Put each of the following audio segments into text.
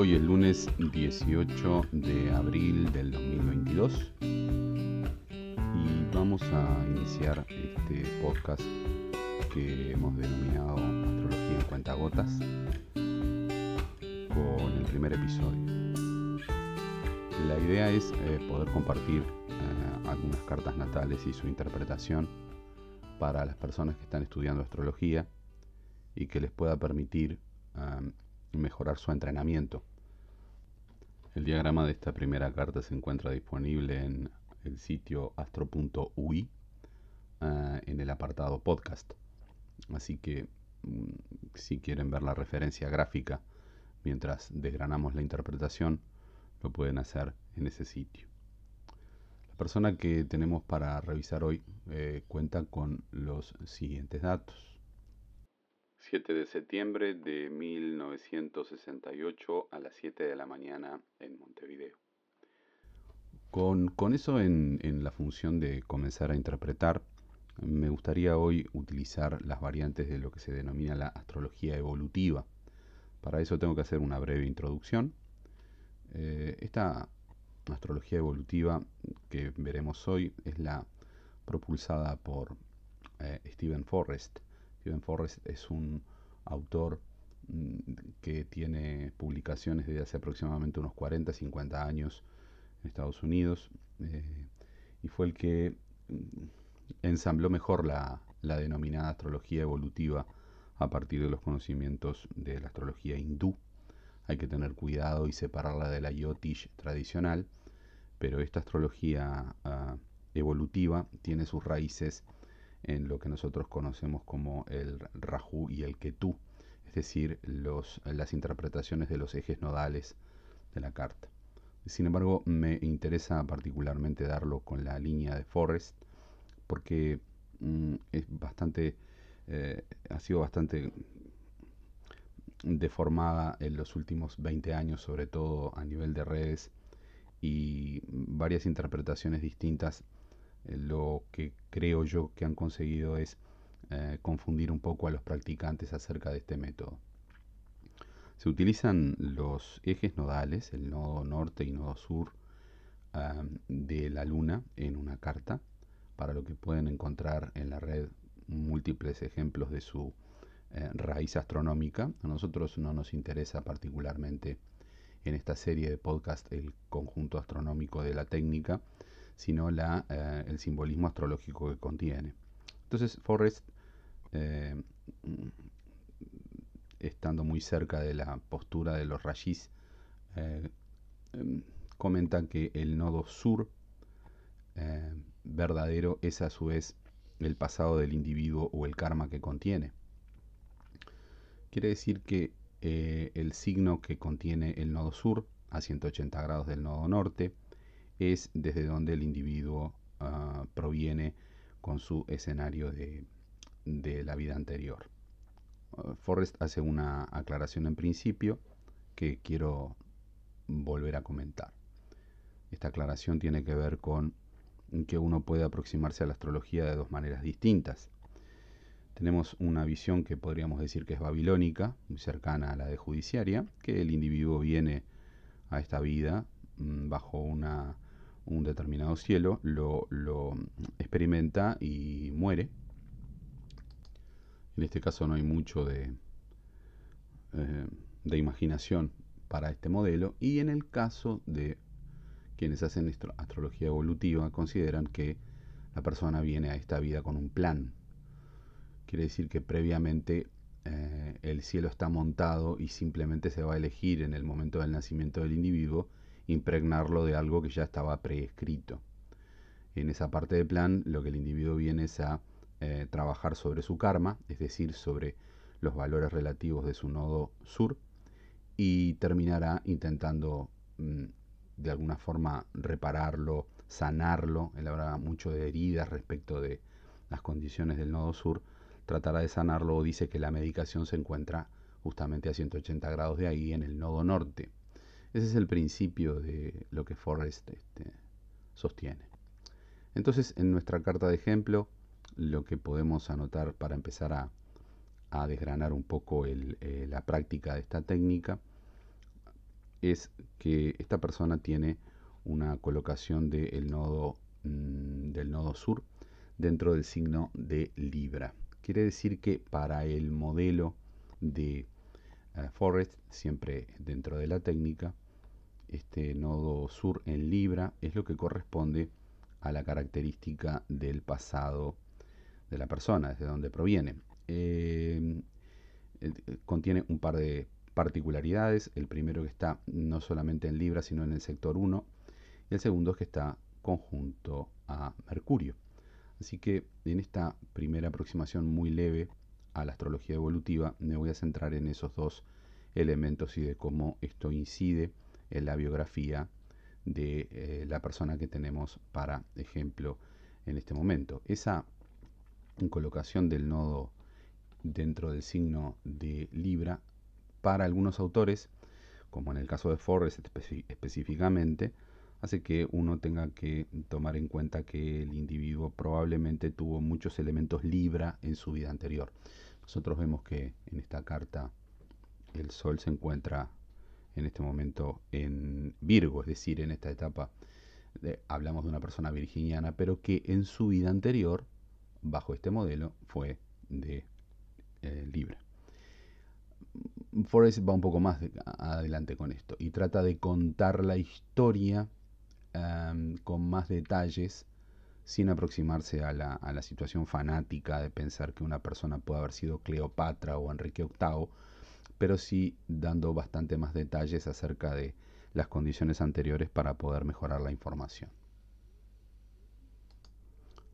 Hoy es lunes 18 de abril del 2022 y vamos a iniciar este podcast que hemos denominado Astrología en Cuentagotas con el primer episodio. La idea es eh, poder compartir eh, algunas cartas natales y su interpretación para las personas que están estudiando astrología y que les pueda permitir eh, mejorar su entrenamiento. El diagrama de esta primera carta se encuentra disponible en el sitio astro.ui eh, en el apartado podcast. Así que mm, si quieren ver la referencia gráfica mientras desgranamos la interpretación, lo pueden hacer en ese sitio. La persona que tenemos para revisar hoy eh, cuenta con los siguientes datos. 7 de septiembre de 1968 a las 7 de la mañana en Montevideo. Con, eso en, en, la función de comenzar a interpretar, me gustaría hoy utilizar las variantes de lo que se denomina la astrología evolutiva. Para eso tengo que hacer una breve introducción. Eh, esta astrología evolutiva que veremos hoy es la propulsada por eh, Stephen Forrest Stephen Forrest es un autor mm, que tiene publicaciones desde hace aproximadamente unos 40, 50 años en Estados Unidos eh, y fue el que mm, ensambló mejor la, denominada astrología evolutiva a partir de los conocimientos de la astrología hindú. Hay que tener cuidado y separarla de la yotish tradicional, pero esta astrología ah, evolutiva tiene sus raíces en lo que nosotros conocemos como el Rahu y el Ketu, es decir, los, las interpretaciones de los ejes nodales de la carta. Sin embargo, me interesa particularmente darlo con la línea de Forrest, porque mm, es bastante, eh, ha sido bastante deformada en los últimos 20 años, sobre todo a nivel de redes, y varias interpretaciones distintas lo que creo yo que han conseguido es eh, confundir un poco a los practicantes acerca de este método. Se utilizan los ejes nodales, el nodo norte y nodo sur de la luna en una carta, para lo que pueden encontrar en la red múltiples ejemplos de su eh, raíz astronómica. A nosotros no nos interesa particularmente en esta serie de podcast el conjunto astronómico de la técnica, sino la, eh, el simbolismo astrológico que contiene. Entonces Forrest, eh, estando muy cerca de la postura de los rayis, eh, em, comenta que el nodo sur verdadero es a su vez el pasado del individuo o el karma que contiene. Quiere decir que el signo que contiene el nodo sur, a 180 grados del nodo norte, es desde donde el individuo ah, proviene con su escenario de, la vida anterior. Uh, Forrest hace una aclaración en principio que quiero volver a comentar. Esta aclaración tiene que ver con que uno puede aproximarse a la astrología de dos maneras distintas. Tenemos una visión que podríamos decir que es babilónica, muy cercana a la de judiciaria, que el individuo viene a esta vida mm, bajo una un determinado cielo, lo, experimenta y muere. En este caso no hay mucho de, eh, de imaginación para este modelo y en el caso de quienes hacen astrología evolutiva consideran que la persona viene a esta vida con un plan. Quiere decir que previamente eh, el cielo está montado y simplemente se va a elegir en el momento del nacimiento del individuo impregnarlo de algo que ya estaba preescrito. En esa parte del plan lo que el individuo viene es a eh, trabajar sobre su karma, es decir, sobre los valores relativos de su nodo sur, y terminará intentando mm, de alguna forma repararlo, sanarlo. Él habla mucho de heridas respecto de las condiciones del nodo sur. Tratará de sanarlo o dice que la medicación se encuentra justamente a 180 grados de ahí en el nodo norte. Ese es el principio de lo que Forrest este, sostiene. Entonces, en nuestra carta de ejemplo, lo que podemos anotar para empezar a, desgranar un poco eh, la práctica de esta técnica es que esta persona tiene una colocación del nodo, mm, del nodo sur dentro del signo de Libra. Quiere decir que para el modelo de uh, Forrest, siempre dentro de la técnica, este nodo sur en Libra es lo que corresponde a la característica del pasado de la persona, desde donde proviene. Eh, eh, contiene un par de particularidades. El primero que está no solamente en Libra, sino en el sector 1. Y el segundo es que está conjunto a Mercurio. Así que en esta primera aproximación muy leve a la astrología evolutiva me voy a centrar en esos dos elementos y de cómo esto incide en la biografía de eh, la persona que tenemos para ejemplo en este momento. Esa colocación del nodo dentro del signo de Libra, para algunos autores, como en el caso de Forrest específicamente, hace que uno tenga que tomar en cuenta que el individuo probablemente tuvo muchos elementos Libra en su vida anterior. Nosotros vemos que en esta carta el Sol se encuentra en este momento en Virgo, es decir, en esta etapa hablamos de una persona virginiana, pero que en su vida anterior, bajo este modelo, fue de eh, Libra. Forrest va un poco más adelante con esto y trata de contar la historia em, con más detalles sin aproximarse a la, situación fanática de pensar que una persona puede haber sido Cleopatra o Enrique VIII, pero sí dando bastante más detalles acerca de las condiciones anteriores para poder mejorar la información.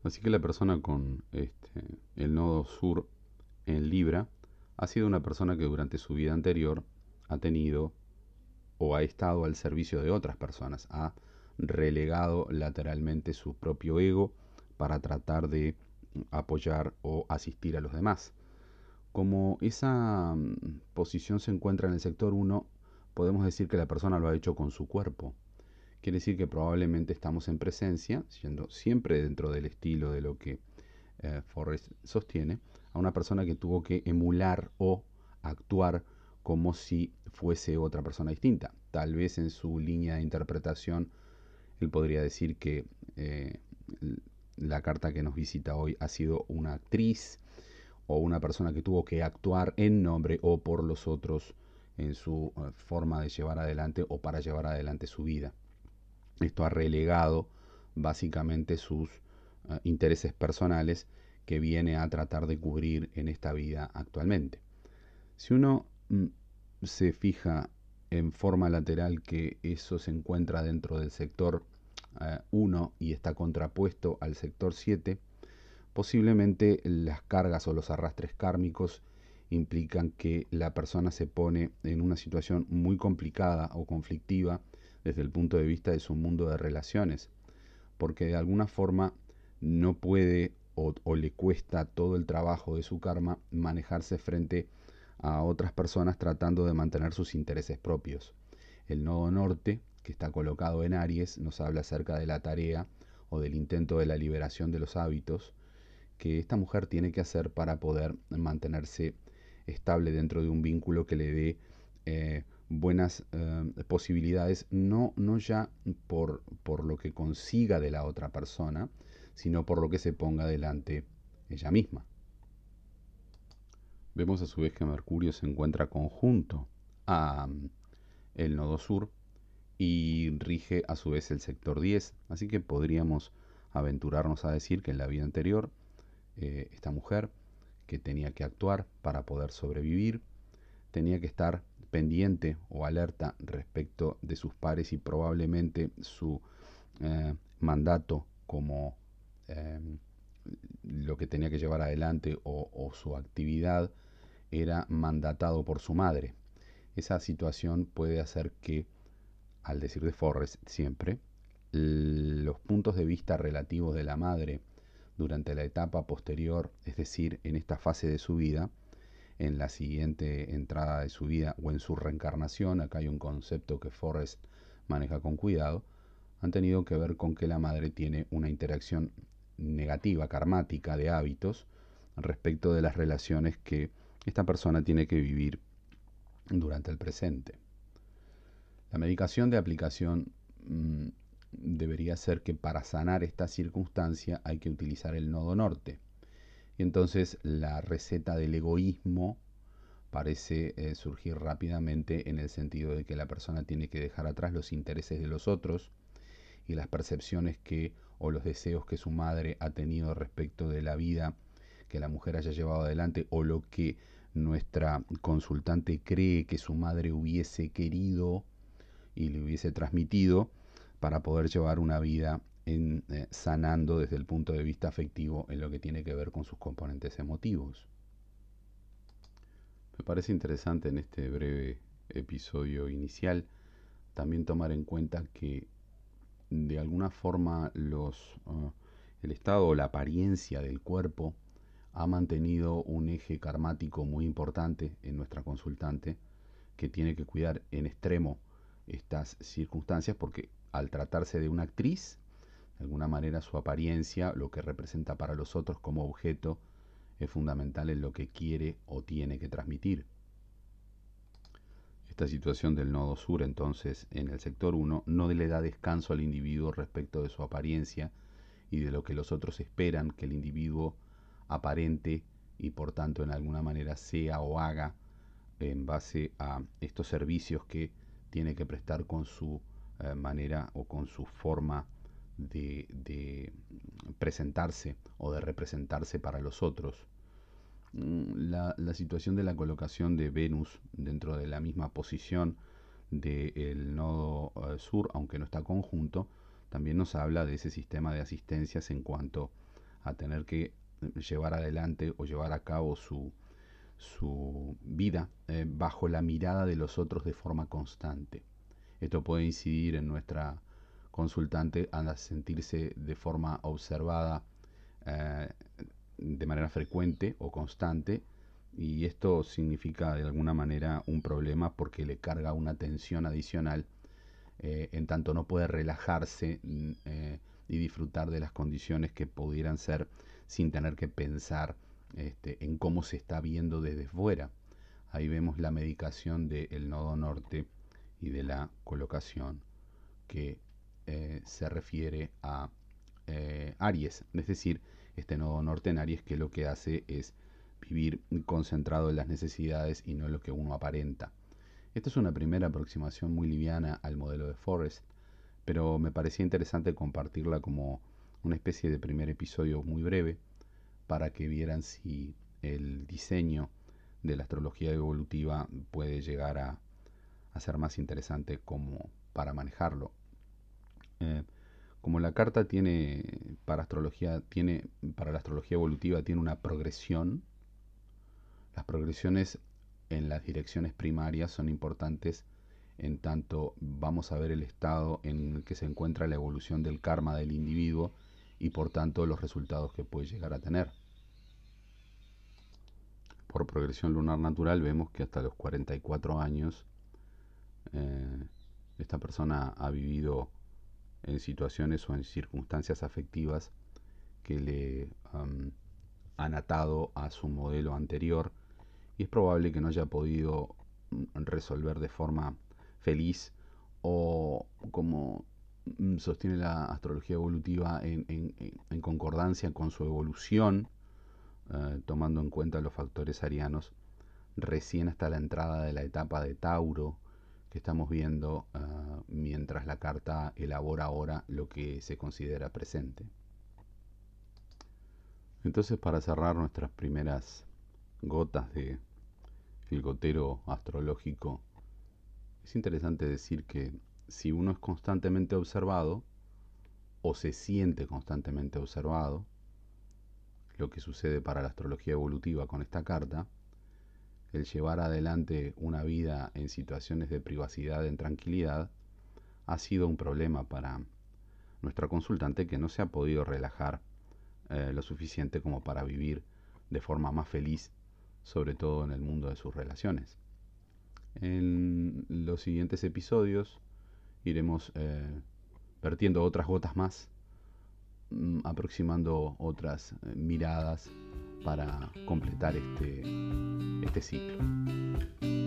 Así que la persona con este, el nodo sur en Libra ha sido una persona que durante su vida anterior ha tenido o ha estado al servicio de otras personas, ha relegado lateralmente su propio ego para tratar de apoyar o asistir a los demás. Como esa mm, posición se encuentra en el sector 1, podemos decir que la persona lo ha hecho con su cuerpo. Quiere decir que probablemente estamos en presencia, siendo siempre dentro del estilo de lo que eh, Forrest sostiene, a una persona que tuvo que emular o actuar como si fuese otra persona distinta. Tal vez en su línea de interpretación él podría decir que eh, la carta que nos visita hoy ha sido una actriz o una persona que tuvo que actuar en nombre o por los otros en su eh, forma de llevar adelante o para llevar adelante su vida. Esto ha relegado básicamente sus eh, intereses personales que viene a tratar de cubrir en esta vida actualmente. Si uno mm, se fija en forma lateral que eso se encuentra dentro del sector 1 eh, y está contrapuesto al sector 7, posiblemente las cargas o los arrastres kármicos implican que la persona se pone en una situación muy complicada o conflictiva desde el punto de vista de su mundo de relaciones, porque de alguna forma no puede o, le cuesta todo el trabajo de su karma manejarse frente a otras personas tratando de mantener sus intereses propios. El nodo norte, que está colocado en Aries, nos habla acerca de la tarea o del intento de la liberación de los hábitos que esta mujer tiene que hacer para poder mantenerse estable dentro de un vínculo que le dé eh, buenas eh, posibilidades, no, no ya por, por lo que consiga de la otra persona, sino por lo que se ponga delante ella misma. Vemos a su vez que Mercurio se encuentra conjunto a mm, el nodo sur y rige a su vez el sector 10, así que podríamos aventurarnos a decir que en la vida anterior eh, esta mujer que tenía que actuar para poder sobrevivir, tenía que estar pendiente o alerta respecto de sus pares y probablemente su eh, mandato como Em, lo que tenía que llevar adelante o, su actividad era mandatado por su madre. Esa situación puede hacer que, al decir de Forrest siempre, los puntos de vista relativos de la madre durante la etapa posterior, es decir, en esta fase de su vida, en la siguiente entrada de su vida o en su reencarnación, acá hay un concepto que Forrest maneja con cuidado, han tenido que ver con que la madre tiene una interacción negativa, karmática de hábitos respecto de las relaciones que esta persona tiene que vivir durante el presente. La medicación de aplicación mm, debería ser que para sanar esta circunstancia hay que utilizar el nodo norte. Y entonces la receta del egoísmo parece eh, surgir rápidamente en el sentido de que la persona tiene que dejar atrás los intereses de los otros y las percepciones que o los deseos que su madre ha tenido respecto de la vida que la mujer haya llevado adelante o lo que nuestra consultante cree que su madre hubiese querido y le hubiese transmitido para poder llevar una vida en, eh, sanando desde el punto de vista afectivo en lo que tiene que ver con sus componentes emotivos. Me parece interesante en este breve episodio inicial también tomar en cuenta que de alguna forma los, uh, el estado o la apariencia del cuerpo ha mantenido un eje karmático muy importante en nuestra consultante que tiene que cuidar en extremo estas circunstancias porque al tratarse de una actriz, de alguna manera su apariencia, lo que representa para los otros como objeto, es fundamental en lo que quiere o tiene que transmitir. Esta situación del nodo sur, entonces, en el sector 1, no le da descanso al individuo respecto de su apariencia y de lo que los otros esperan que el individuo aparente y por tanto en alguna manera sea o haga en base a estos servicios que tiene que prestar con su eh, manera o con su forma de, presentarse o de representarse para los otros. Mm, la, situación de la colocación de Venus dentro de la misma posición del nodo eh, sur, aunque no está conjunto, también nos habla de ese sistema de asistencias en cuanto a tener que llevar adelante o llevar a cabo su, su vida eh, bajo la mirada de los otros de forma constante. Esto puede incidir en nuestra consultante a sentirse de forma observada eh, de manera frecuente o constante y esto significa de alguna manera un problema porque le carga una tensión adicional eh, en tanto no puede relajarse mm, y disfrutar de las condiciones que pudieran ser sin tener que pensar este, en cómo se está viendo desde fuera. Ahí vemos la medicación del nodo norte y de la colocación que eh, se refiere a eh, Aries, es decir, este nodo norte en Aries que lo que hace es vivir concentrado en las necesidades y no en lo que uno aparenta. Esta es una primera aproximación muy liviana al modelo de Forrest, pero me parecía interesante compartirla como una especie de primer episodio muy breve para que vieran si el diseño de la astrología evolutiva puede llegar a ser más interesante como para manejarlo. Eh, como la carta tiene para astrología, tiene para la astrología evolutiva tiene una progresión, las progresiones en las direcciones primarias son importantes en tanto vamos a ver el estado en el que se encuentra la evolución del karma del individuo y por tanto los resultados que puede llegar a tener. Por progresión lunar natural vemos que hasta los 44 años eh, esta persona ha vivido en situaciones o en circunstancias afectivas que le han atado a su modelo anterior y es probable que no haya podido mm, resolver de forma feliz o como sostiene la astrología evolutiva en, concordancia con su evolución, eh, tomando en cuenta los factores arianos, recién hasta la entrada de la etapa de Tauro, estamos viendo ah, mientras la carta elabora ahora lo que se considera presente. Entonces para cerrar nuestras primeras gotas de el gotero astrológico, es interesante decir que si uno es constantemente observado o se siente constantemente observado, lo que sucede para la astrología evolutiva con esta carta, el llevar adelante una vida en situaciones de privacidad, en tranquilidad, ha sido un problema para nuestra consultante que no se ha podido relajar eh, lo suficiente como para vivir de forma más feliz, sobre todo en el mundo de sus relaciones. En los siguientes episodios iremos eh, vertiendo otras gotas más, mm, aproximando otras eh, miradas para completar este, este ciclo.